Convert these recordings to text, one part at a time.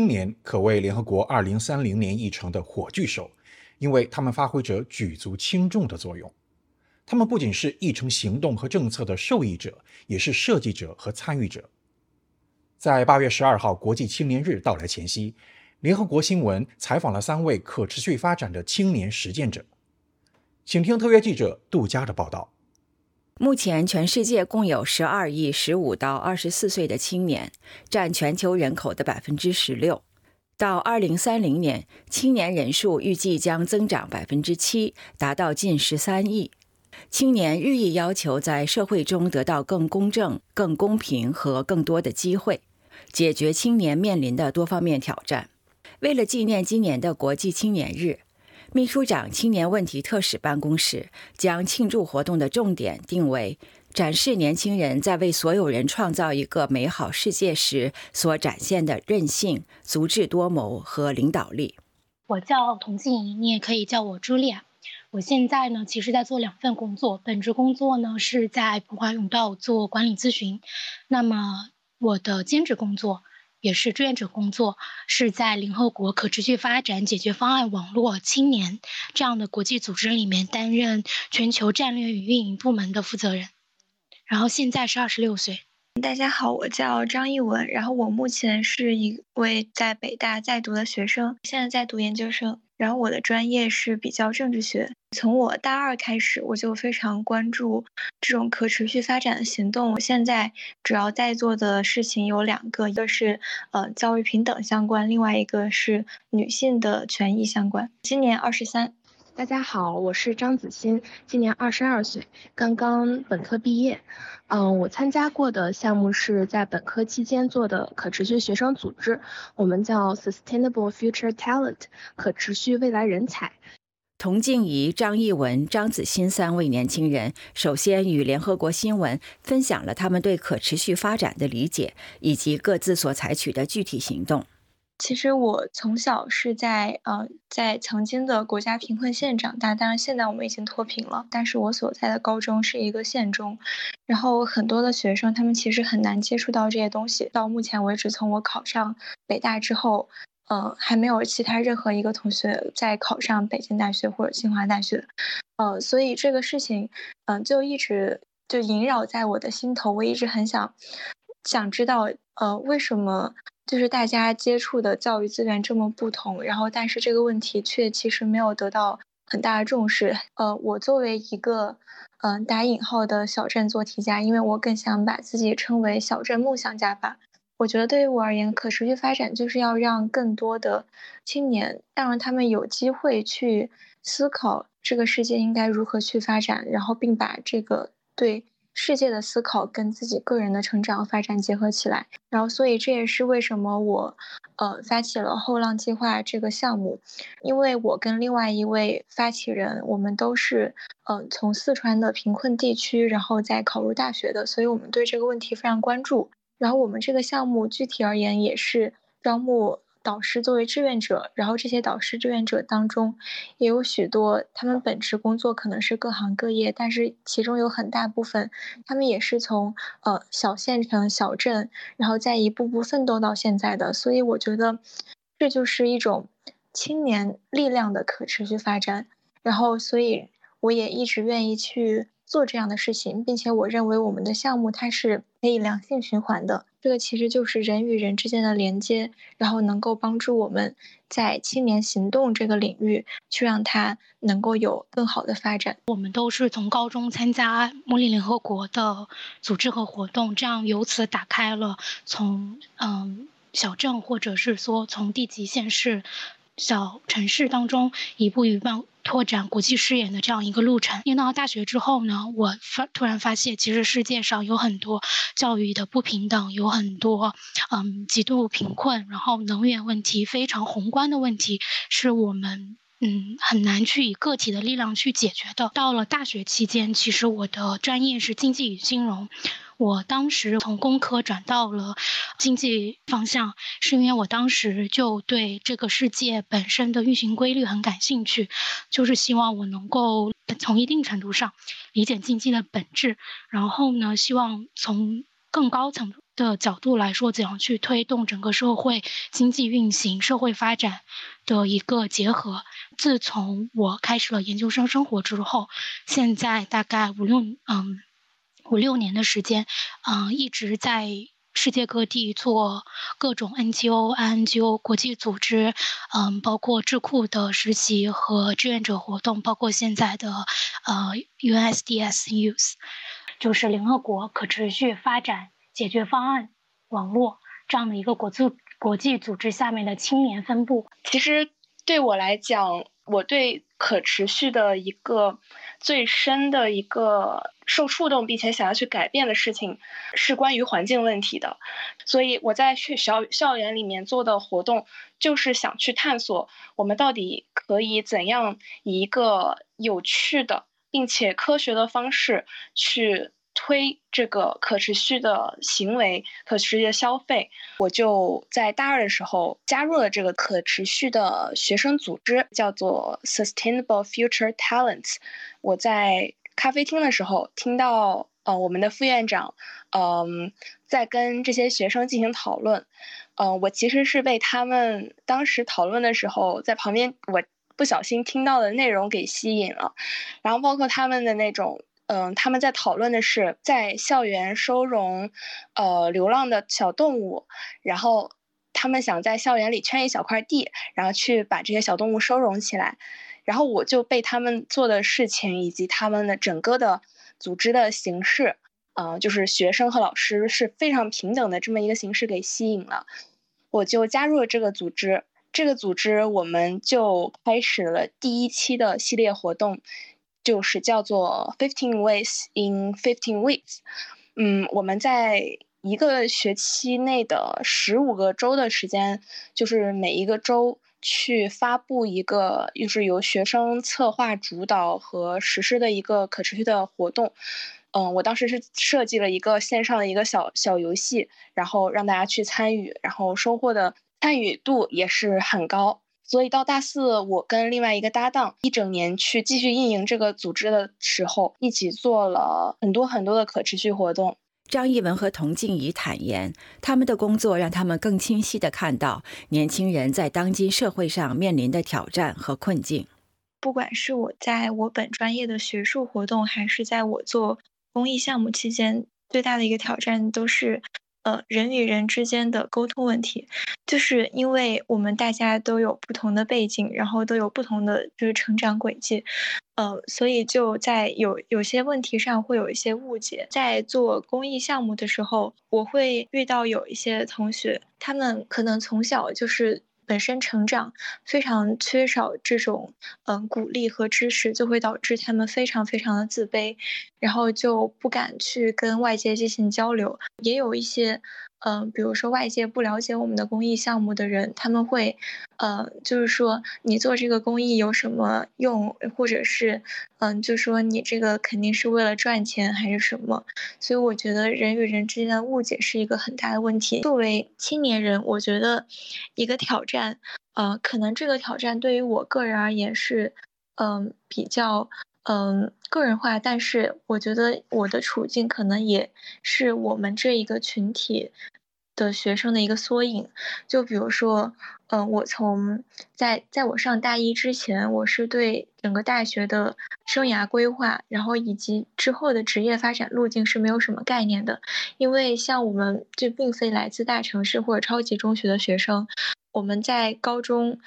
青年可谓联合国2030年议程的火炬手，因为他们发挥着举足轻重的作用。他们不仅是议程行动和政策的受益者，也是设计者和参与者。在8月12号国际青年日到来前夕，联合国新闻采访了三位可持续发展的青年实践者，请听特约记者杜佳的报道。目前，全世界共有十二亿十五到二十四岁的青年，占全球人口的百分之十六。到二零三零年，青年人数预计将增长百分之七，达到近十三亿。青年日益要求在社会中得到更公正、更公平和更多的机会，解决青年面临的多方面挑战。为了纪念今年的国际青年日。秘书长青年问题特使办公室将庆祝活动的重点定为展示年轻人在为所有人创造一个美好世界时所展现的韧性、足智多谋和领导力。我叫童静怡，你也可以叫我朱莉亚。我现在呢，其实在做两份工作，本职工作呢是在普华永道做管理咨询，那么我的兼职工作。也是志愿者工作，是在联合国可持续发展解决方案网络青年这样的国际组织里面担任全球战略与运营部门的负责人。然后现在是二十六岁。大家好，我叫张艺文，然后我目前是一位在北大在读的学生，现在在读研究生。然后我的专业是比较政治学。从我大二开始，我就非常关注这种可持续发展的行动。我现在主要在做的事情有两个，一个是呃教育平等相关，另外一个是女性的权益相关。今年二十三。大家好，我是张子欣，今年二十二岁，刚刚本科毕业。嗯，我参加过的项目是在本科期间做的可持续学生组织，我们叫 Sustainable Future Talent，可持续未来人才。童静怡、张艺文、张子欣三位年轻人首先与联合国新闻分享了他们对可持续发展的理解，以及各自所采取的具体行动。其实我从小是在呃在曾经的国家贫困县长大，当然现在我们已经脱贫了。但是我所在的高中是一个县中，然后很多的学生他们其实很难接触到这些东西。到目前为止，从我考上北大之后，呃，还没有其他任何一个同学在考上北京大学或者清华大学，呃，所以这个事情，嗯，就一直就萦绕在我的心头。我一直很想想知道，呃，为什么？就是大家接触的教育资源这么不同，然后但是这个问题却其实没有得到很大的重视。呃，我作为一个嗯打引号的小镇做题家，因为我更想把自己称为小镇梦想家吧。我觉得对于我而言，可持续发展就是要让更多的青年，让他们有机会去思考这个世界应该如何去发展，然后并把这个对。世界的思考跟自己个人的成长发展结合起来，然后所以这也是为什么我，呃，发起了后浪计划这个项目，因为我跟另外一位发起人，我们都是，呃，从四川的贫困地区，然后再考入大学的，所以我们对这个问题非常关注。然后我们这个项目具体而言也是招募。导师作为志愿者，然后这些导师志愿者当中，也有许多他们本职工作可能是各行各业，但是其中有很大部分，他们也是从呃小县城、小镇，然后再一步步奋斗到现在的。所以我觉得，这就是一种青年力量的可持续发展。然后，所以我也一直愿意去。做这样的事情，并且我认为我们的项目它是可以良性循环的。这个其实就是人与人之间的连接，然后能够帮助我们在青年行动这个领域去让它能够有更好的发展。我们都是从高中参加茉莉联合国的组织和活动，这样由此打开了从嗯小镇或者是说从地级县市。小城市当中一步一步拓展国际视野的这样一个路程。念到大学之后呢，我发突然发现，其实世界上有很多教育的不平等，有很多嗯极度贫困，然后能源问题非常宏观的问题，是我们嗯很难去以个体的力量去解决的。到了大学期间，其实我的专业是经济与金融。我当时从工科转到了经济方向，是因为我当时就对这个世界本身的运行规律很感兴趣，就是希望我能够从一定程度上理解经济的本质，然后呢，希望从更高层的角度来说，怎样去推动整个社会经济运行、社会发展的一个结合。自从我开始了研究生生活之后，现在大概五六嗯五六年的时间，嗯一直在世界各地做各种 NGO、INGO 国际组织，嗯包括智库的实习和志愿者活动，包括现在的呃 USDS Youth，就是联合国可持续发展。解决方案网络这样的一个国际国际组织下面的青年分部，其实对我来讲，我对可持续的一个最深的一个受触动，并且想要去改变的事情，是关于环境问题的。所以我在学校校园里面做的活动，就是想去探索我们到底可以怎样以一个有趣的并且科学的方式去。推这个可持续的行为、可持续的消费，我就在大二的时候加入了这个可持续的学生组织，叫做 Sustainable Future Talents。我在咖啡厅的时候听到，呃，我们的副院长，嗯，在跟这些学生进行讨论，嗯，我其实是被他们当时讨论的时候，在旁边我不小心听到的内容给吸引了，然后包括他们的那种。嗯，他们在讨论的是在校园收容，呃，流浪的小动物，然后他们想在校园里圈一小块地，然后去把这些小动物收容起来，然后我就被他们做的事情以及他们的整个的组织的形式，呃，就是学生和老师是非常平等的这么一个形式给吸引了，我就加入了这个组织，这个组织我们就开始了第一期的系列活动。就是叫做 Fifteen Ways in Fifteen Weeks，嗯，我们在一个学期内的十五个周的时间，就是每一个周去发布一个，就是由学生策划主导和实施的一个可持续的活动。嗯，我当时是设计了一个线上的一个小小游戏，然后让大家去参与，然后收获的参与度也是很高。所以到大四，我跟另外一个搭档一整年去继续运营这个组织的时候，一起做了很多很多的可持续活动。张艺文和童静怡坦言，他们的工作让他们更清晰地看到年轻人在当今社会上面临的挑战和困境。不管是我在我本专业的学术活动，还是在我做公益项目期间，最大的一个挑战都是。呃，人与人之间的沟通问题，就是因为我们大家都有不同的背景，然后都有不同的就是成长轨迹，呃，所以就在有有些问题上会有一些误解。在做公益项目的时候，我会遇到有一些同学，他们可能从小就是。本身成长非常缺少这种嗯鼓励和支持，就会导致他们非常非常的自卑，然后就不敢去跟外界进行交流。也有一些。嗯，比如说外界不了解我们的公益项目的人，他们会，呃，就是说你做这个公益有什么用，或者是，嗯，就说你这个肯定是为了赚钱还是什么？所以我觉得人与人之间的误解是一个很大的问题。作为青年人，我觉得一个挑战，呃，可能这个挑战对于我个人而言是，嗯，比较，嗯，个人化，但是我觉得我的处境可能也是我们这一个群体。的学生的一个缩影，就比如说，嗯，我从在在我上大一之前，我是对整个大学的生涯规划，然后以及之后的职业发展路径是没有什么概念的，因为像我们就并非来自大城市或者超级中学的学生，我们在高中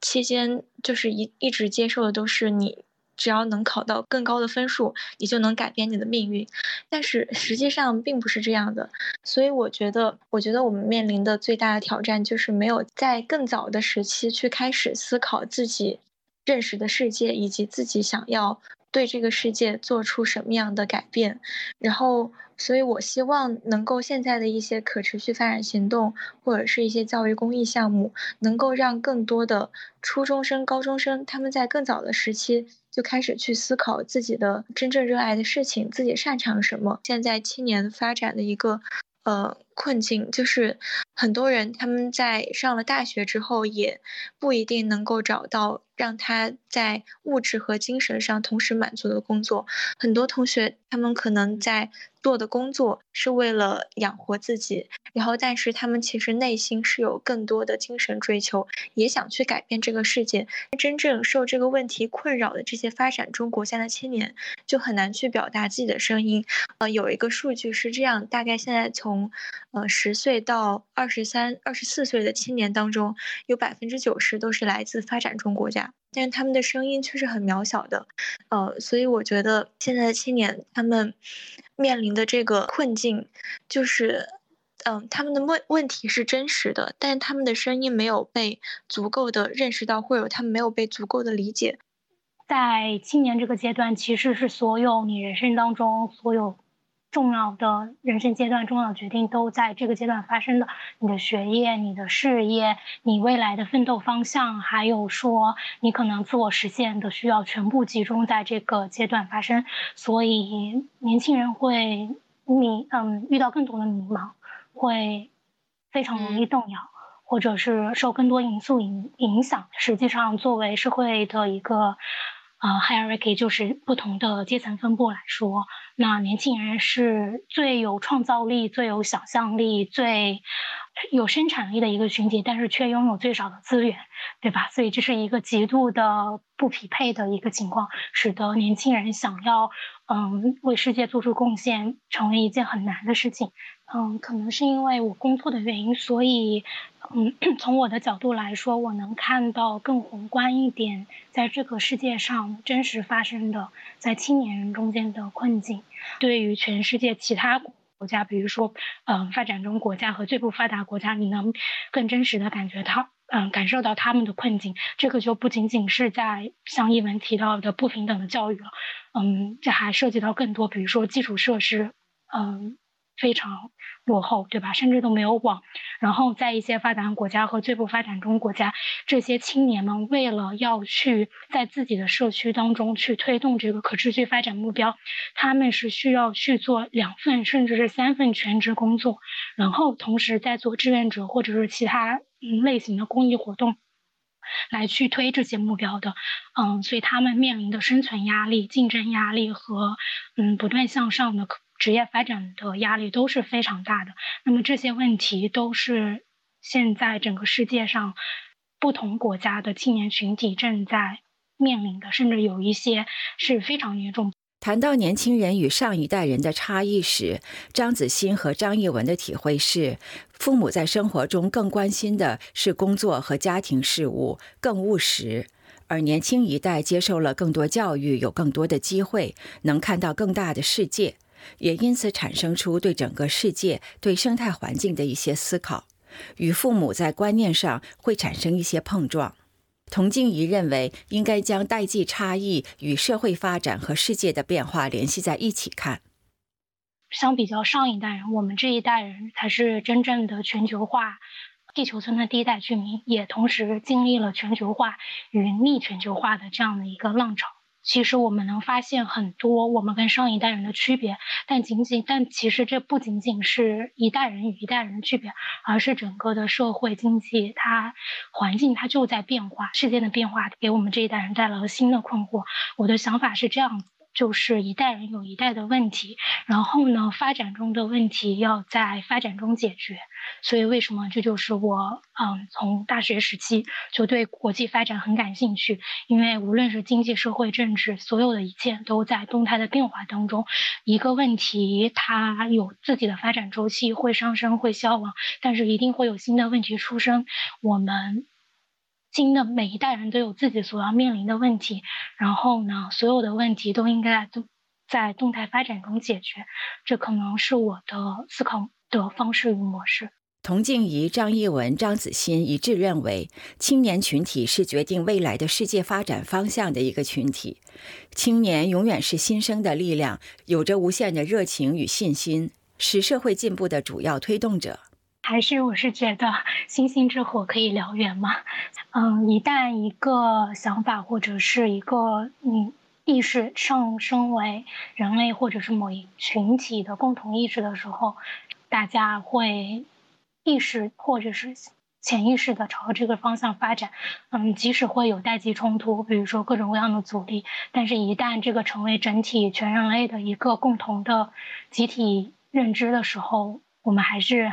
期间就是一一直接受的都是你。只要能考到更高的分数，你就能改变你的命运。但是实际上并不是这样的，所以我觉得，我觉得我们面临的最大的挑战就是没有在更早的时期去开始思考自己认识的世界，以及自己想要对这个世界做出什么样的改变，然后。所以，我希望能够现在的一些可持续发展行动，或者是一些教育公益项目，能够让更多的初中生、高中生，他们在更早的时期就开始去思考自己的真正热爱的事情，自己擅长什么。现在青年发展的一个，呃，困境，就是很多人他们在上了大学之后，也不一定能够找到让他在物质和精神上同时满足的工作。很多同学他们可能在。做的工作是为了养活自己，然后但是他们其实内心是有更多的精神追求，也想去改变这个世界。真正受这个问题困扰的这些发展中国家的青年，就很难去表达自己的声音。呃，有一个数据是这样，大概现在从呃十岁到二十三、二十四岁的青年当中，有百分之九十都是来自发展中国家。但是他们的声音却是很渺小的，呃，所以我觉得现在的青年他们面临的这个困境，就是，嗯，他们的问问题是真实的，但是他们的声音没有被足够的认识到，或者他们没有被足够的理解。在青年这个阶段，其实是所有你人生当中所有。重要的人生阶段，重要的决定都在这个阶段发生的。你的学业、你的事业、你未来的奋斗方向，还有说你可能自我实现的需要，全部集中在这个阶段发生。所以年轻人会迷，嗯，遇到更多的迷茫，会非常容易动摇，或者是受更多因素影影响。实际上，作为社会的一个。啊，hierarchy 就是不同的阶层分布来说，那年轻人是最有创造力、最有想象力、最有生产力的一个群体，但是却拥有最少的资源，对吧？所以这是一个极度的不匹配的一个情况，使得年轻人想要嗯为世界做出贡献，成为一件很难的事情。嗯，可能是因为我工作的原因，所以。嗯，从我的角度来说，我能看到更宏观一点，在这个世界上真实发生的在青年人中间的困境。对于全世界其他国家，比如说，嗯，发展中国家和最不发达国家，你能更真实的感觉到，嗯，感受到他们的困境。这个就不仅仅是在像一文提到的不平等的教育了，嗯，这还涉及到更多，比如说基础设施，嗯。非常落后，对吧？甚至都没有网。然后在一些发达国家和最不发展中国家，这些青年们为了要去在自己的社区当中去推动这个可持续发展目标，他们是需要去做两份甚至是三份全职工作，然后同时在做志愿者或者是其他类型的公益活动，来去推这些目标的。嗯，所以他们面临的生存压力、竞争压力和嗯不断向上的。职业发展的压力都是非常大的，那么这些问题都是现在整个世界上不同国家的青年群体正在面临的，甚至有一些是非常严重。谈到年轻人与上一代人的差异时，张子欣和张艺文的体会是：父母在生活中更关心的是工作和家庭事务，更务实；而年轻一代接受了更多教育，有更多的机会，能看到更大的世界。也因此产生出对整个世界、对生态环境的一些思考，与父母在观念上会产生一些碰撞。童静怡认为，应该将代际差异与社会发展和世界的变化联系在一起看。相比较上一代人，我们这一代人才是真正的全球化地球村的第一代居民，也同时经历了全球化与逆全球化的这样的一个浪潮。其实我们能发现很多我们跟上一代人的区别，但仅仅但其实这不仅仅是一代人与一代人的区别，而是整个的社会经济它环境它就在变化，世界的变化给我们这一代人带来了新的困惑。我的想法是这样子。就是一代人有一代的问题，然后呢，发展中的问题要在发展中解决。所以为什么这就是我嗯从大学时期就对国际发展很感兴趣？因为无论是经济社会政治，所有的一切都在动态的变化当中。一个问题它有自己的发展周期，会上升会消亡，但是一定会有新的问题出生。我们。新的每一代人都有自己所要面临的问题，然后呢，所有的问题都应该在在动态发展中解决。这可能是我的思考的方式与模式。童静怡、张艺文、张子欣一致认为，青年群体是决定未来的世界发展方向的一个群体。青年永远是新生的力量，有着无限的热情与信心，是社会进步的主要推动者。还是我是觉得星星之火可以燎原嘛，嗯，一旦一个想法或者是一个嗯意识上升为人类或者是某一群体的共同意识的时候，大家会意识或者是潜意识的朝这个方向发展。嗯，即使会有代际冲突，比如说各种各样的阻力，但是一旦这个成为整体全人类的一个共同的集体认知的时候，我们还是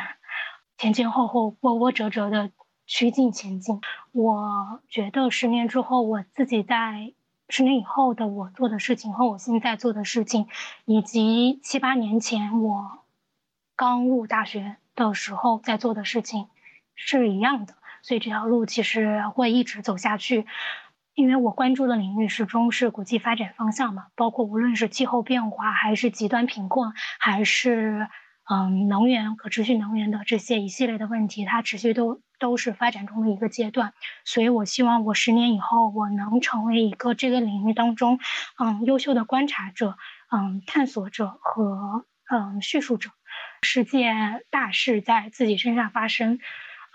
前前后后、波波折折的趋近前进。我觉得十年之后，我自己在。十年以后的我做的事情和我现在做的事情，以及七八年前我刚入大学的时候在做的事情是一样的，所以这条路其实会一直走下去。因为我关注的领域始终是国际发展方向嘛，包括无论是气候变化，还是极端贫困，还是。嗯，能源可持续能源的这些一系列的问题，它持续都都是发展中的一个阶段，所以我希望我十年以后我能成为一个这个领域当中，嗯，优秀的观察者，嗯，探索者和嗯叙述者。世界大事在自己身上发生，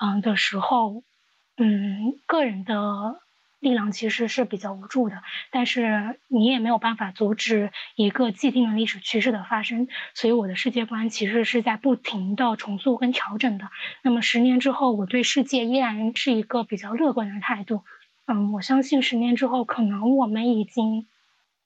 嗯的时候，嗯，个人的。力量其实是比较无助的，但是你也没有办法阻止一个既定的历史趋势的发生，所以我的世界观其实是在不停的重塑跟调整的。那么十年之后，我对世界依然是一个比较乐观的态度。嗯，我相信十年之后，可能我们已经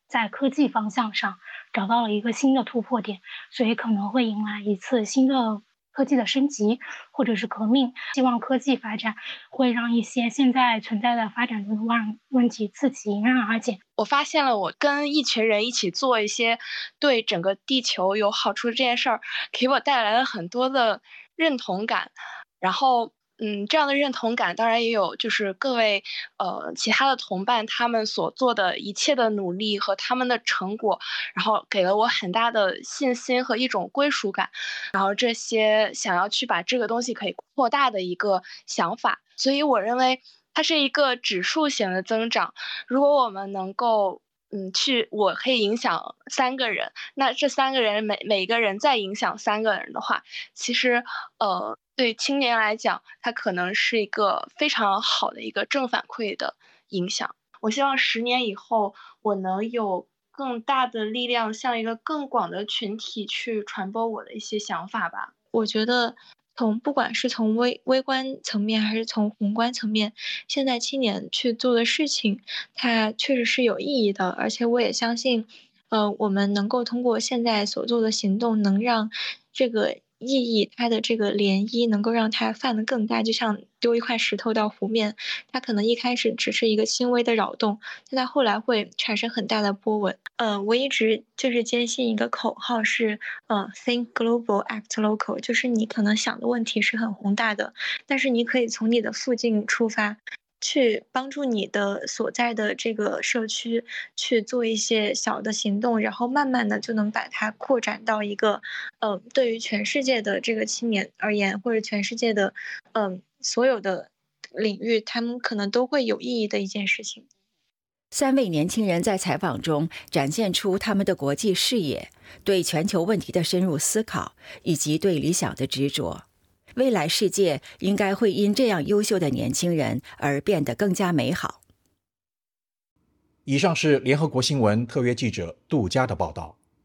在科技方向上找到了一个新的突破点，所以可能会迎来一次新的。科技的升级或者是革命，希望科技发展会让一些现在存在的发展中的问问题自己迎刃而解。我发现了，我跟一群人一起做一些对整个地球有好处的这件事儿，给我带来了很多的认同感，然后。嗯，这样的认同感当然也有，就是各位呃其他的同伴他们所做的一切的努力和他们的成果，然后给了我很大的信心和一种归属感，然后这些想要去把这个东西可以扩大的一个想法，所以我认为它是一个指数型的增长。如果我们能够嗯去，我可以影响三个人，那这三个人每每个人再影响三个人的话，其实呃。对青年来讲，它可能是一个非常好的一个正反馈的影响。我希望十年以后，我能有更大的力量，向一个更广的群体去传播我的一些想法吧。我觉得，从不管是从微微观层面，还是从宏观层面，现在青年去做的事情，它确实是有意义的。而且我也相信，呃，我们能够通过现在所做的行动，能让这个。意义，它的这个涟漪能够让它泛得更大，就像丢一块石头到湖面，它可能一开始只是一个轻微的扰动，但它后来会产生很大的波纹。呃，我一直就是坚信一个口号是，呃，think global, act local，就是你可能想的问题是很宏大的，但是你可以从你的附近出发。去帮助你的所在的这个社区去做一些小的行动，然后慢慢的就能把它扩展到一个，嗯，对于全世界的这个青年而言，或者全世界的，嗯，所有的领域，他们可能都会有意义的一件事情。三位年轻人在采访中展现出他们的国际视野、对全球问题的深入思考以及对理想的执着。未来世界应该会因这样优秀的年轻人而变得更加美好。以上是联合国新闻特约记者杜佳的报道。